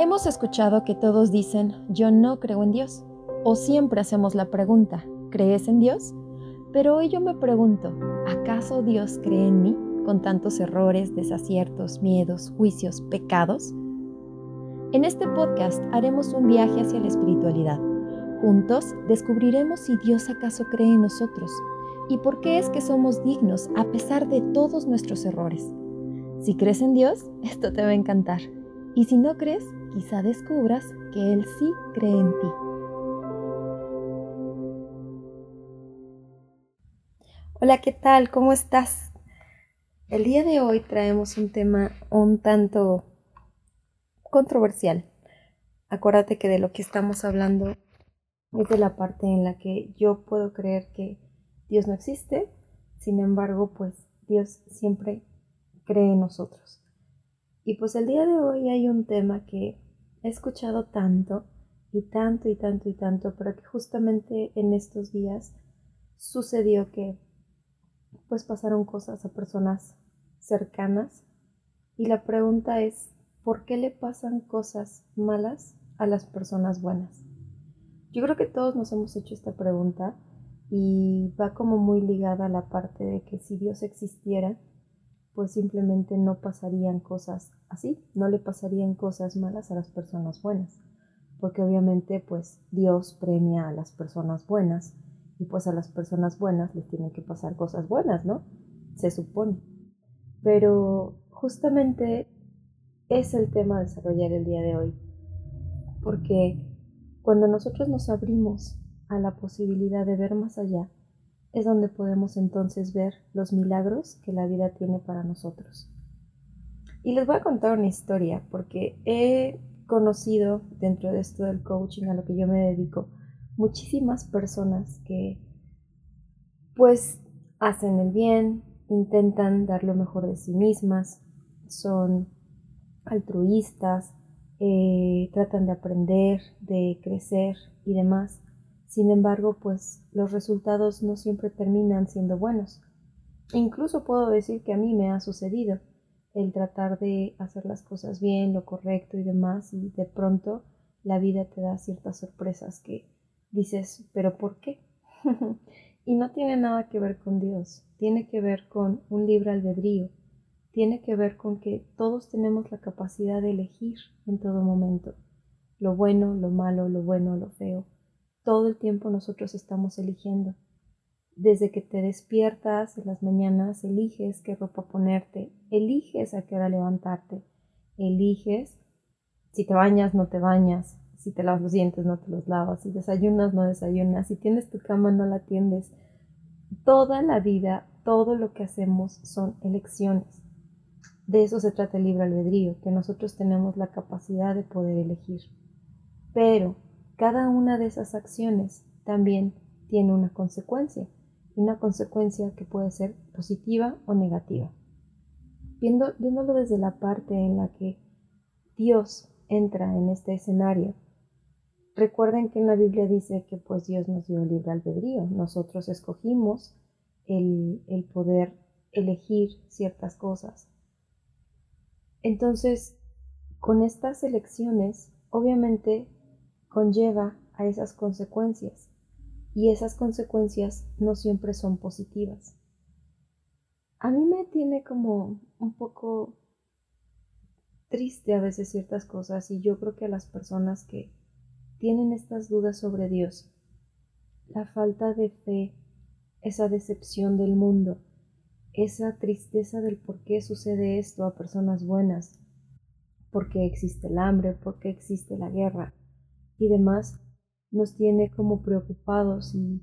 Hemos escuchado que todos dicen, yo no creo en Dios, o siempre hacemos la pregunta, ¿crees en Dios? Pero hoy yo me pregunto, ¿acaso Dios cree en mí con tantos errores, desaciertos, miedos, juicios, pecados? En este podcast haremos un viaje hacia la espiritualidad. Juntos descubriremos si Dios acaso cree en nosotros y por qué es que somos dignos a pesar de todos nuestros errores. Si crees en Dios, esto te va a encantar. Y si no crees, quizá descubras que Él sí cree en ti. Hola, ¿qué tal? ¿Cómo estás? El día de hoy traemos un tema un tanto controversial. Acuérdate que de lo que estamos hablando es de la parte en la que yo puedo creer que Dios no existe, sin embargo, pues Dios siempre cree en nosotros. Y pues el día de hoy hay un tema que he escuchado tanto y tanto y tanto y tanto, pero que justamente en estos días sucedió que pues pasaron cosas a personas cercanas y la pregunta es, ¿por qué le pasan cosas malas a las personas buenas? Yo creo que todos nos hemos hecho esta pregunta y va como muy ligada a la parte de que si Dios existiera, pues simplemente no pasarían cosas así, no le pasarían cosas malas a las personas buenas, porque obviamente pues Dios premia a las personas buenas y pues a las personas buenas les tienen que pasar cosas buenas, ¿no? Se supone. Pero justamente es el tema a desarrollar el día de hoy, porque cuando nosotros nos abrimos a la posibilidad de ver más allá, es donde podemos entonces ver los milagros que la vida tiene para nosotros. Y les voy a contar una historia porque he conocido dentro de esto del coaching a lo que yo me dedico muchísimas personas que pues hacen el bien, intentan dar lo mejor de sí mismas, son altruistas, eh, tratan de aprender, de crecer y demás. Sin embargo, pues los resultados no siempre terminan siendo buenos. Incluso puedo decir que a mí me ha sucedido el tratar de hacer las cosas bien, lo correcto y demás, y de pronto la vida te da ciertas sorpresas que dices, pero ¿por qué? y no tiene nada que ver con Dios, tiene que ver con un libre albedrío, tiene que ver con que todos tenemos la capacidad de elegir en todo momento lo bueno, lo malo, lo bueno, lo feo todo el tiempo nosotros estamos eligiendo. Desde que te despiertas en las mañanas, eliges qué ropa ponerte, eliges a qué hora levantarte, eliges si te bañas, no te bañas, si te lavas los dientes, no te los lavas, si desayunas, no desayunas, si tienes tu cama, no la atiendes. Toda la vida, todo lo que hacemos son elecciones. De eso se trata el libre albedrío, que nosotros tenemos la capacidad de poder elegir. Pero cada una de esas acciones también tiene una consecuencia, una consecuencia que puede ser positiva o negativa. viéndolo desde la parte en la que Dios entra en este escenario, recuerden que en la Biblia dice que pues Dios nos dio libre albedrío, nosotros escogimos el, el poder elegir ciertas cosas. Entonces, con estas elecciones, obviamente conlleva a esas consecuencias y esas consecuencias no siempre son positivas. A mí me tiene como un poco triste a veces ciertas cosas y yo creo que a las personas que tienen estas dudas sobre Dios, la falta de fe, esa decepción del mundo, esa tristeza del por qué sucede esto a personas buenas, por qué existe el hambre, por qué existe la guerra, y demás nos tiene como preocupados y,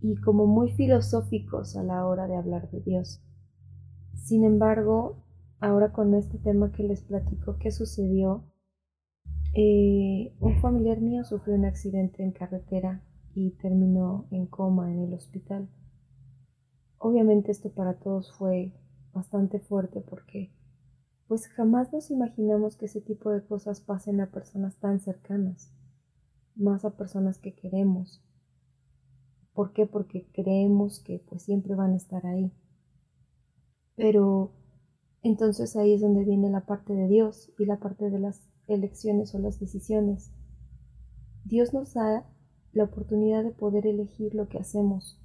y como muy filosóficos a la hora de hablar de Dios. Sin embargo, ahora con este tema que les platico, ¿qué sucedió? Eh, un familiar mío sufrió un accidente en carretera y terminó en coma en el hospital. Obviamente esto para todos fue bastante fuerte porque pues jamás nos imaginamos que ese tipo de cosas pasen a personas tan cercanas, más a personas que queremos. ¿Por qué? Porque creemos que pues siempre van a estar ahí. Pero entonces ahí es donde viene la parte de Dios y la parte de las elecciones o las decisiones. Dios nos da la oportunidad de poder elegir lo que hacemos.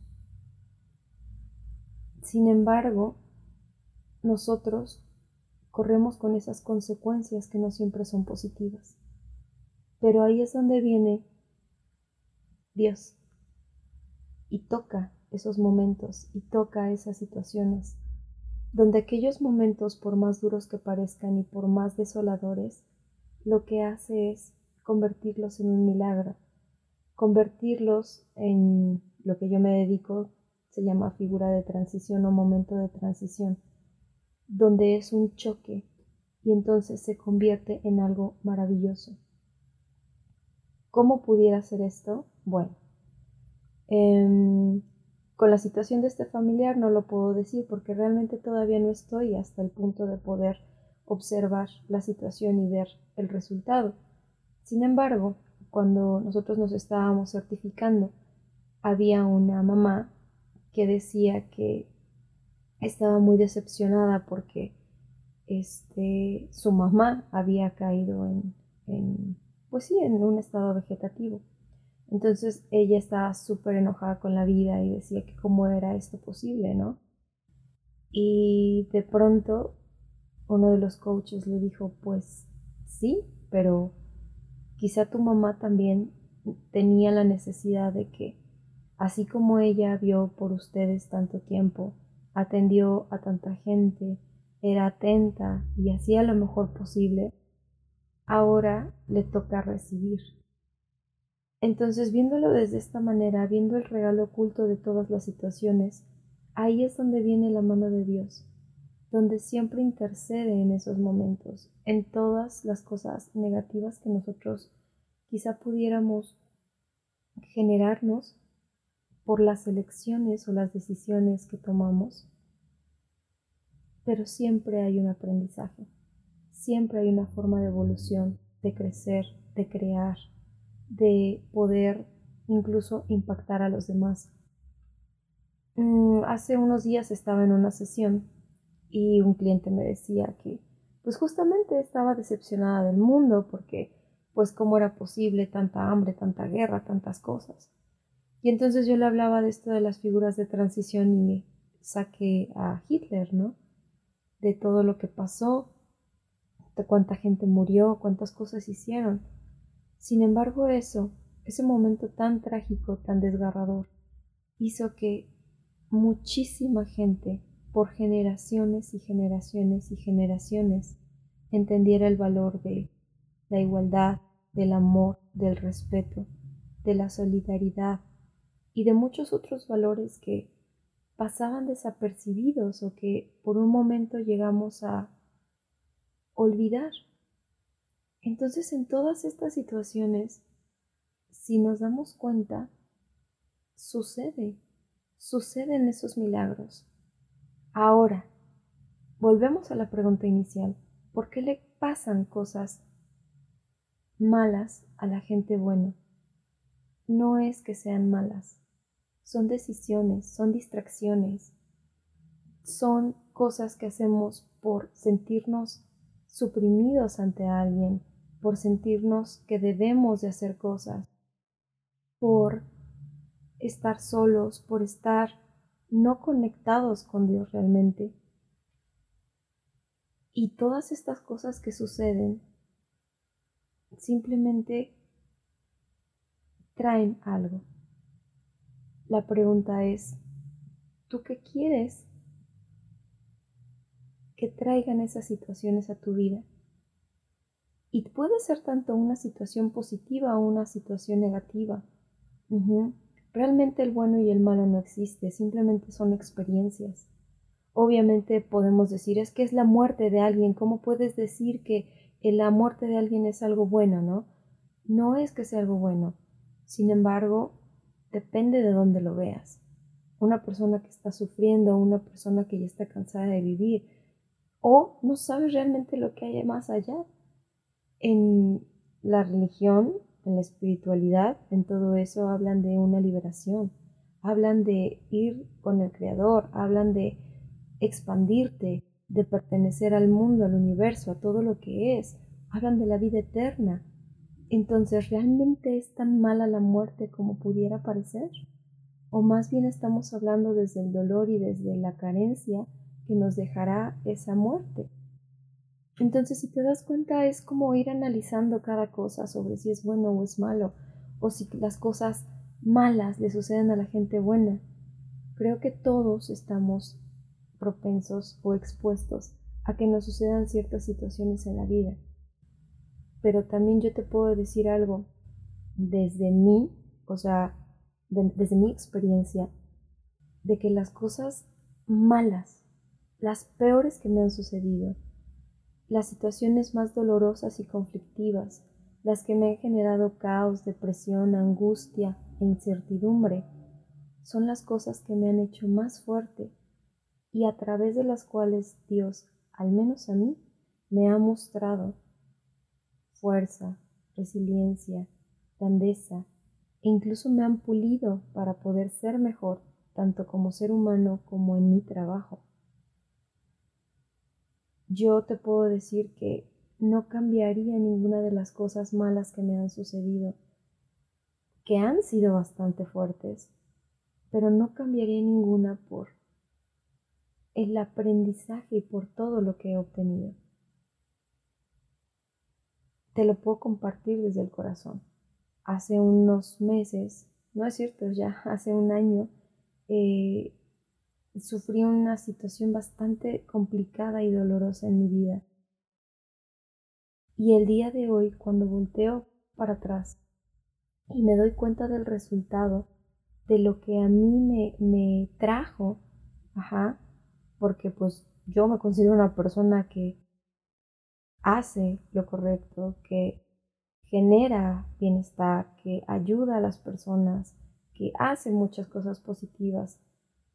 Sin embargo, nosotros corremos con esas consecuencias que no siempre son positivas. Pero ahí es donde viene Dios. Y toca esos momentos y toca esas situaciones, donde aquellos momentos, por más duros que parezcan y por más desoladores, lo que hace es convertirlos en un milagro, convertirlos en lo que yo me dedico, se llama figura de transición o momento de transición, donde es un choque y entonces se convierte en algo maravilloso. ¿Cómo pudiera ser esto? Bueno, em, con la situación de este familiar no lo puedo decir porque realmente todavía no estoy hasta el punto de poder observar la situación y ver el resultado. Sin embargo, cuando nosotros nos estábamos certificando, había una mamá que decía que estaba muy decepcionada porque este, su mamá había caído en, en, pues sí, en un estado vegetativo. Entonces ella estaba súper enojada con la vida y decía que cómo era esto posible, ¿no? Y de pronto uno de los coaches le dijo, pues sí, pero quizá tu mamá también tenía la necesidad de que, así como ella vio por ustedes tanto tiempo, atendió a tanta gente, era atenta y hacía lo mejor posible, ahora le toca recibir. Entonces, viéndolo desde esta manera, viendo el regalo oculto de todas las situaciones, ahí es donde viene la mano de Dios donde siempre intercede en esos momentos, en todas las cosas negativas que nosotros quizá pudiéramos generarnos por las elecciones o las decisiones que tomamos. Pero siempre hay un aprendizaje, siempre hay una forma de evolución, de crecer, de crear, de poder incluso impactar a los demás. Mm, hace unos días estaba en una sesión y un cliente me decía que pues justamente estaba decepcionada del mundo porque pues cómo era posible tanta hambre, tanta guerra, tantas cosas. Y entonces yo le hablaba de esto de las figuras de transición y saqué a Hitler, ¿no? De todo lo que pasó, de cuánta gente murió, cuántas cosas hicieron. Sin embargo, eso, ese momento tan trágico, tan desgarrador, hizo que muchísima gente por generaciones y generaciones y generaciones entendiera el valor de la igualdad, del amor, del respeto, de la solidaridad y de muchos otros valores que pasaban desapercibidos o que por un momento llegamos a olvidar. Entonces en todas estas situaciones, si nos damos cuenta, sucede, suceden esos milagros. Ahora, volvemos a la pregunta inicial. ¿Por qué le pasan cosas malas a la gente buena? No es que sean malas, son decisiones, son distracciones, son cosas que hacemos por sentirnos suprimidos ante alguien, por sentirnos que debemos de hacer cosas, por estar solos, por estar no conectados con Dios realmente. Y todas estas cosas que suceden simplemente traen algo. La pregunta es, ¿tú qué quieres que traigan esas situaciones a tu vida? Y puede ser tanto una situación positiva o una situación negativa. Realmente el bueno y el malo no existe, simplemente son experiencias. Obviamente podemos decir, es que es la muerte de alguien, ¿cómo puedes decir que la muerte de alguien es algo bueno, no? No es que sea algo bueno. Sin embargo, depende de dónde lo veas. Una persona que está sufriendo, una persona que ya está cansada de vivir, o no sabe realmente lo que hay más allá. En la religión en la espiritualidad, en todo eso hablan de una liberación, hablan de ir con el Creador, hablan de expandirte, de pertenecer al mundo, al universo, a todo lo que es, hablan de la vida eterna. Entonces, ¿realmente es tan mala la muerte como pudiera parecer? ¿O más bien estamos hablando desde el dolor y desde la carencia que nos dejará esa muerte? Entonces, si te das cuenta, es como ir analizando cada cosa sobre si es bueno o es malo, o si las cosas malas le suceden a la gente buena. Creo que todos estamos propensos o expuestos a que nos sucedan ciertas situaciones en la vida. Pero también yo te puedo decir algo desde mí, o sea, desde mi experiencia, de que las cosas malas, las peores que me han sucedido, las situaciones más dolorosas y conflictivas, las que me han generado caos, depresión, angustia e incertidumbre, son las cosas que me han hecho más fuerte y a través de las cuales Dios, al menos a mí, me ha mostrado fuerza, resiliencia, grandeza e incluso me han pulido para poder ser mejor, tanto como ser humano como en mi trabajo. Yo te puedo decir que no cambiaría ninguna de las cosas malas que me han sucedido, que han sido bastante fuertes, pero no cambiaría ninguna por el aprendizaje y por todo lo que he obtenido. Te lo puedo compartir desde el corazón. Hace unos meses, no es cierto, ya hace un año, eh, sufrí una situación bastante complicada y dolorosa en mi vida. Y el día de hoy, cuando volteo para atrás y me doy cuenta del resultado, de lo que a mí me, me trajo, ajá, porque pues yo me considero una persona que hace lo correcto, que genera bienestar, que ayuda a las personas, que hace muchas cosas positivas.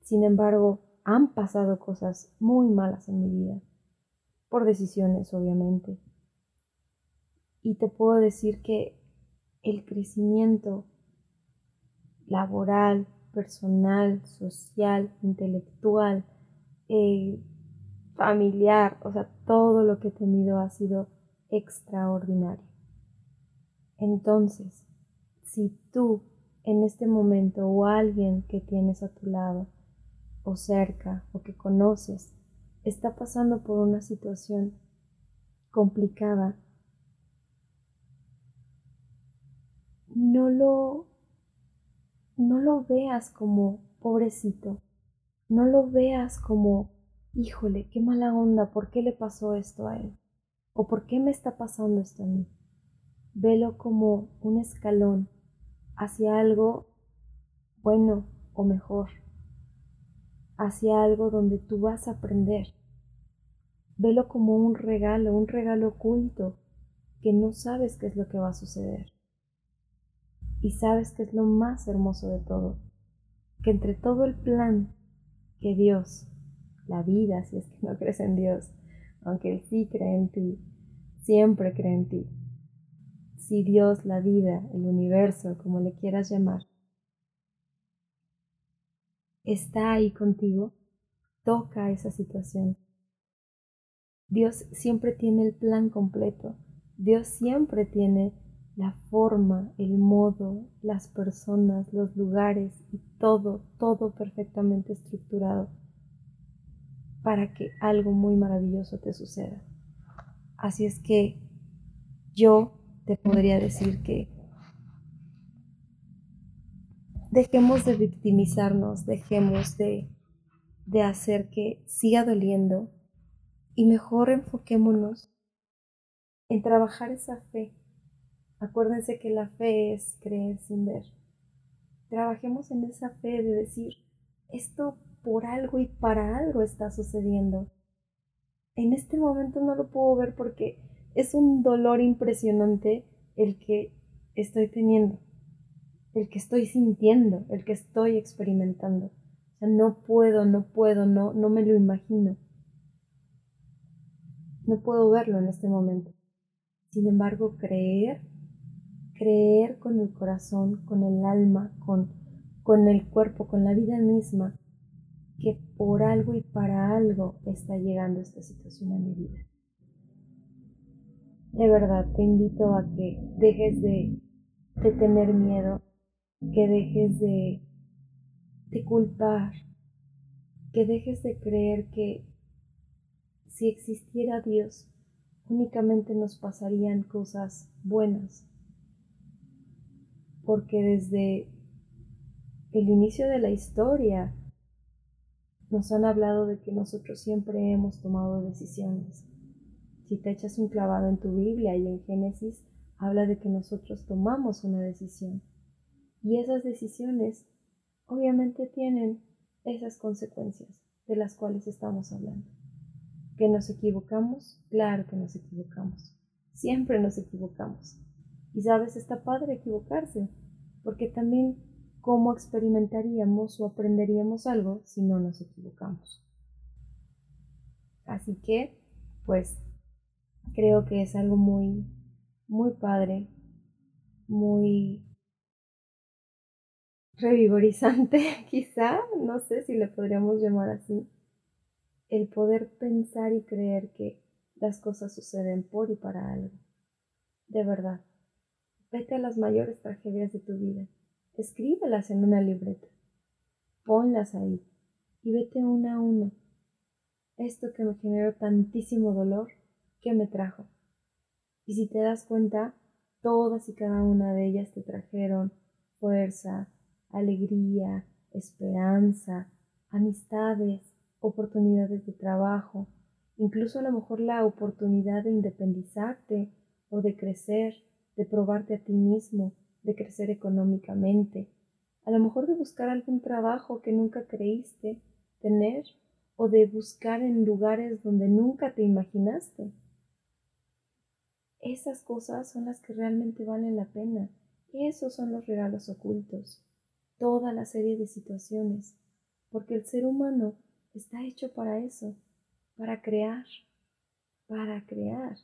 Sin embargo, han pasado cosas muy malas en mi vida, por decisiones obviamente. Y te puedo decir que el crecimiento laboral, personal, social, intelectual, eh, familiar, o sea, todo lo que he tenido ha sido extraordinario. Entonces, si tú en este momento o alguien que tienes a tu lado o cerca o que conoces está pasando por una situación complicada, no lo no lo veas como pobrecito, no lo veas como, híjole, qué mala onda, ¿por qué le pasó esto a él? ¿O por qué me está pasando esto a mí? Velo como un escalón hacia algo bueno o mejor, hacia algo donde tú vas a aprender. Velo como un regalo, un regalo oculto que no sabes qué es lo que va a suceder. Y sabes que es lo más hermoso de todo, que entre todo el plan que Dios, la vida, si es que no crees en Dios, aunque Él sí cree en ti, siempre cree en ti. Si Dios, la vida, el universo, como le quieras llamar, está ahí contigo, toca esa situación. Dios siempre tiene el plan completo. Dios siempre tiene la forma, el modo, las personas, los lugares y todo, todo perfectamente estructurado para que algo muy maravilloso te suceda. Así es que yo te podría decir que dejemos de victimizarnos, dejemos de, de hacer que siga doliendo y mejor enfoquémonos en trabajar esa fe Acuérdense que la fe es creer sin ver. Trabajemos en esa fe de decir, esto por algo y para algo está sucediendo. En este momento no lo puedo ver porque es un dolor impresionante el que estoy teniendo, el que estoy sintiendo, el que estoy experimentando. O sea, no puedo, no puedo, no, no me lo imagino. No puedo verlo en este momento. Sin embargo, creer creer con el corazón, con el alma, con, con el cuerpo, con la vida misma, que por algo y para algo está llegando esta situación a mi vida. De verdad, te invito a que dejes de, de tener miedo, que dejes de, de culpar, que dejes de creer que si existiera Dios, únicamente nos pasarían cosas buenas. Porque desde el inicio de la historia nos han hablado de que nosotros siempre hemos tomado decisiones. Si te echas un clavado en tu Biblia y en Génesis, habla de que nosotros tomamos una decisión. Y esas decisiones obviamente tienen esas consecuencias de las cuales estamos hablando. ¿Que nos equivocamos? Claro que nos equivocamos. Siempre nos equivocamos. Y sabes, está padre equivocarse, porque también cómo experimentaríamos o aprenderíamos algo si no nos equivocamos. Así que, pues, creo que es algo muy, muy padre, muy revigorizante, quizá, no sé si le podríamos llamar así, el poder pensar y creer que las cosas suceden por y para algo. De verdad, vete a las mayores tragedias de tu vida, escríbelas en una libreta, ponlas ahí y vete una a una. Esto que me generó tantísimo dolor, ¿qué me trajo? Y si te das cuenta, todas y cada una de ellas te trajeron fuerza, alegría, esperanza, amistades, oportunidades de trabajo, incluso a lo mejor la oportunidad de independizarte o de crecer, de probarte a ti mismo, de crecer económicamente, a lo mejor de buscar algún trabajo que nunca creíste tener o de buscar en lugares donde nunca te imaginaste. Esas cosas son las que realmente valen la pena. Esos son los regalos ocultos toda la serie de situaciones, porque el ser humano está hecho para eso, para crear, para crear.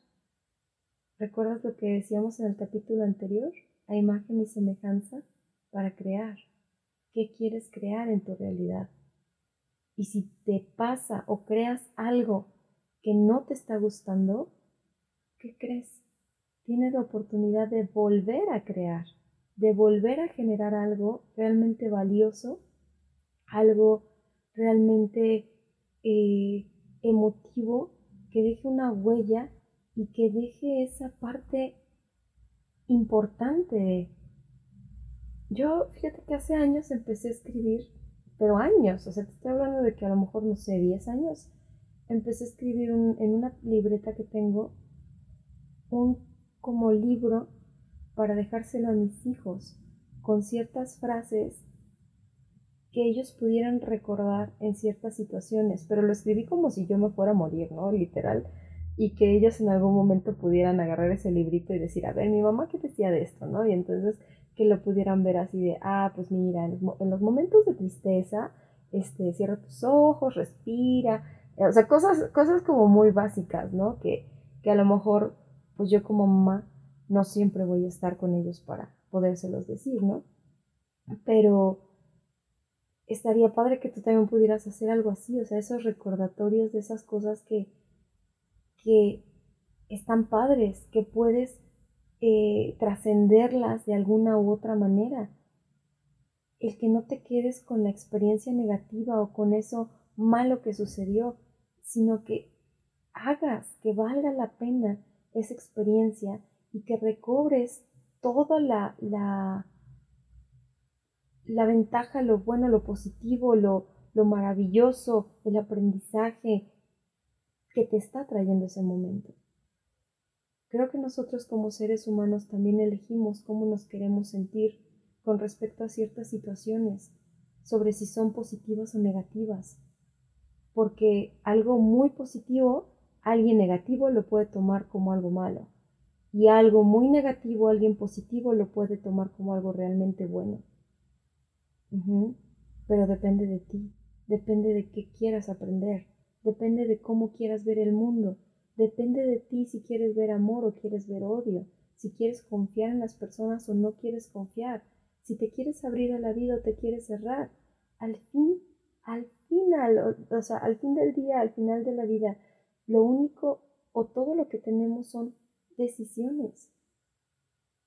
¿Recuerdas lo que decíamos en el capítulo anterior? A imagen y semejanza, para crear. ¿Qué quieres crear en tu realidad? Y si te pasa o creas algo que no te está gustando, ¿qué crees? Tienes la oportunidad de volver a crear de volver a generar algo realmente valioso, algo realmente eh, emotivo, que deje una huella y que deje esa parte importante Yo, fíjate que hace años empecé a escribir, pero años, o sea, te estoy hablando de que a lo mejor, no sé, 10 años, empecé a escribir en una libreta que tengo un como libro para dejárselo a mis hijos con ciertas frases que ellos pudieran recordar en ciertas situaciones, pero lo escribí como si yo me fuera a morir, ¿no? Literal, y que ellos en algún momento pudieran agarrar ese librito y decir, a ver, mi mamá qué decía de esto, ¿no? Y entonces que lo pudieran ver así de, ah, pues mira, en los, momentos de tristeza, este, cierra tus ojos, respira, o sea, cosas, cosas como muy básicas, ¿no? Que, que a lo mejor, pues yo como mamá no siempre voy a estar con ellos para podérselos decir, ¿no? Pero estaría padre que tú también pudieras hacer algo así, o sea, esos recordatorios de esas cosas que, que están padres, que puedes eh, trascenderlas de alguna u otra manera. El que no te quedes con la experiencia negativa o con eso malo que sucedió, sino que hagas que valga la pena esa experiencia y que recobres toda la, la, la ventaja, lo bueno, lo positivo, lo, lo maravilloso, el aprendizaje que te está trayendo ese momento. Creo que nosotros como seres humanos también elegimos cómo nos queremos sentir con respecto a ciertas situaciones, sobre si son positivas o negativas, porque algo muy positivo, alguien negativo lo puede tomar como algo malo y algo muy negativo, alguien positivo lo puede tomar como algo realmente bueno. Pero depende de ti, depende de qué quieras aprender, depende de cómo quieras ver el mundo, depende de ti si quieres ver amor o quieres ver odio, si quieres confiar en las personas o no quieres confiar, si te quieres abrir a la vida o te quieres cerrar. Al fin, al final, o sea, al fin del día, al final de la vida, lo único o todo lo que tenemos son decisiones.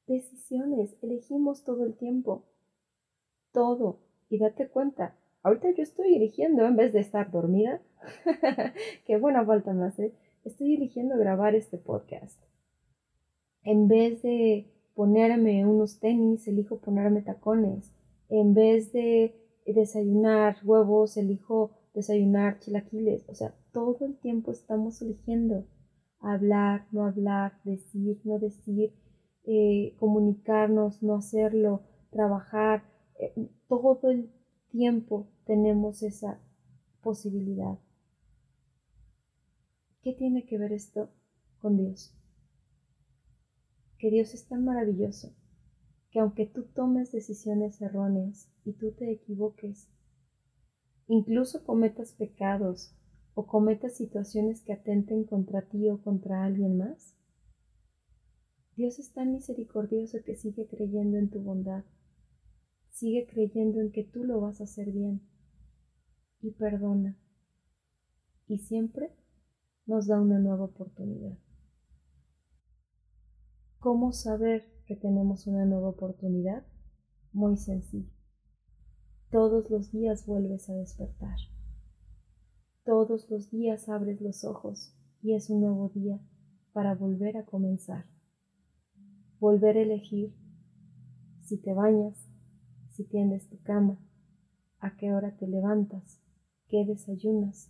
Decisiones, elegimos todo el tiempo. Todo. Y date cuenta, ahorita yo estoy eligiendo en vez de estar dormida. Qué buena falta me hace. Estoy eligiendo grabar este podcast. En vez de ponerme unos tenis, elijo ponerme tacones. En vez de desayunar huevos, elijo desayunar chilaquiles. O sea, todo el tiempo estamos eligiendo hablar, no hablar, decir, no decir, eh, comunicarnos, no hacerlo, trabajar. Eh, todo el tiempo tenemos esa posibilidad. ¿Qué tiene que ver esto con Dios? Que Dios es tan maravilloso que aunque tú tomes decisiones erróneas y tú te equivoques, incluso cometas pecados o cometas situaciones que atenten contra ti o contra alguien más, Dios es tan misericordioso que sigue creyendo en tu bondad, sigue creyendo en que tú lo vas a hacer bien y perdona. Y siempre nos da una nueva oportunidad. ¿Cómo saber que tenemos una nueva oportunidad? Muy sencillo. Todos los días vuelves a despertar. Todos los días abres los ojos y es un nuevo día para volver a comenzar. Volver a elegir si te bañas, si tiendes tu cama, a qué hora te levantas, qué desayunas.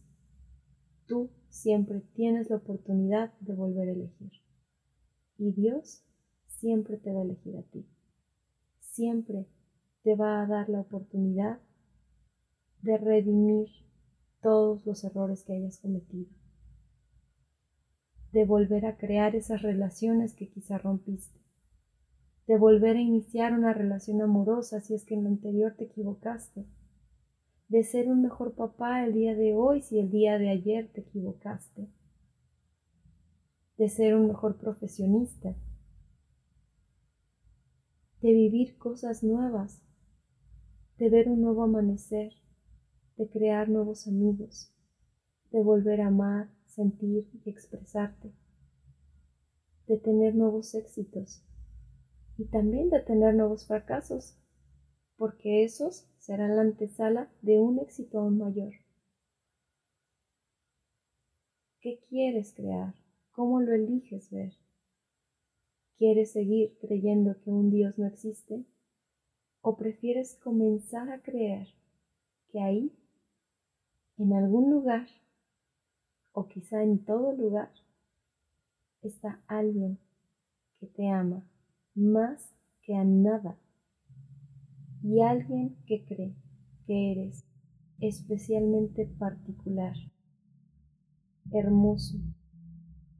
Tú siempre tienes la oportunidad de volver a elegir. Y Dios siempre te va a elegir a ti. Siempre te va a dar la oportunidad de redimir todos los errores que hayas cometido, de volver a crear esas relaciones que quizá rompiste, de volver a iniciar una relación amorosa si es que en lo anterior te equivocaste, de ser un mejor papá el día de hoy si el día de ayer te equivocaste, de ser un mejor profesionista, de vivir cosas nuevas, de ver un nuevo amanecer, de crear nuevos amigos, de volver a amar, sentir y expresarte, de tener nuevos éxitos y también de tener nuevos fracasos, porque esos serán la antesala de un éxito aún mayor. ¿Qué quieres crear? ¿Cómo lo eliges ver? ¿Quieres seguir creyendo que un Dios no existe? ¿O prefieres comenzar a creer que ahí en algún lugar, o quizá en todo lugar, está alguien que te ama más que a nada y alguien que cree que eres especialmente particular, hermoso,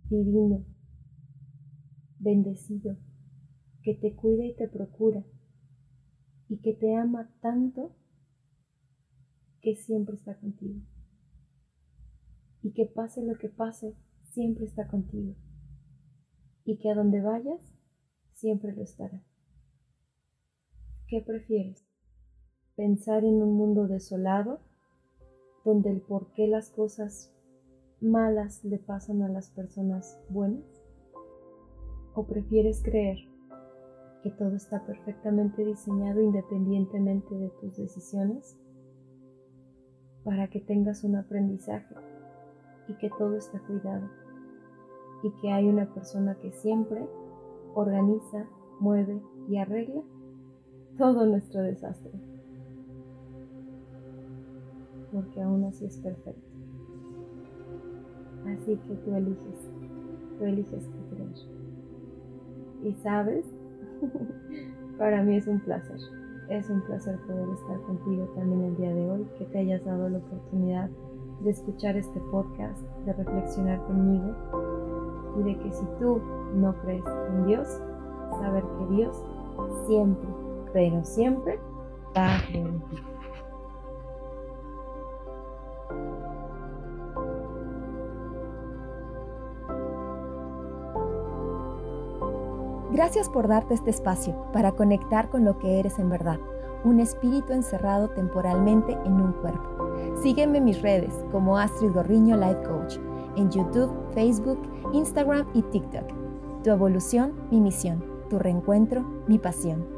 divino, bendecido, que te cuida y te procura y que te ama tanto que siempre está contigo. Y que pase lo que pase, siempre está contigo. Y que a donde vayas, siempre lo estará. ¿Qué prefieres? ¿Pensar en un mundo desolado, donde el por qué las cosas malas le pasan a las personas buenas? ¿O prefieres creer que todo está perfectamente diseñado independientemente de tus decisiones? para que tengas un aprendizaje y que todo está cuidado y que hay una persona que siempre organiza, mueve y arregla todo nuestro desastre. Porque aún así es perfecto. Así que tú eliges, tú eliges qué creer. Y sabes, para mí es un placer. Es un placer poder estar contigo también el día de hoy, que te hayas dado la oportunidad de escuchar este podcast, de reflexionar conmigo y de que si tú no crees en Dios, saber que Dios siempre, pero siempre va en ti. Gracias por darte este espacio para conectar con lo que eres en verdad, un espíritu encerrado temporalmente en un cuerpo. Sígueme en mis redes como Astrid Gorriño Life Coach, en YouTube, Facebook, Instagram y TikTok. Tu evolución, mi misión. Tu reencuentro, mi pasión.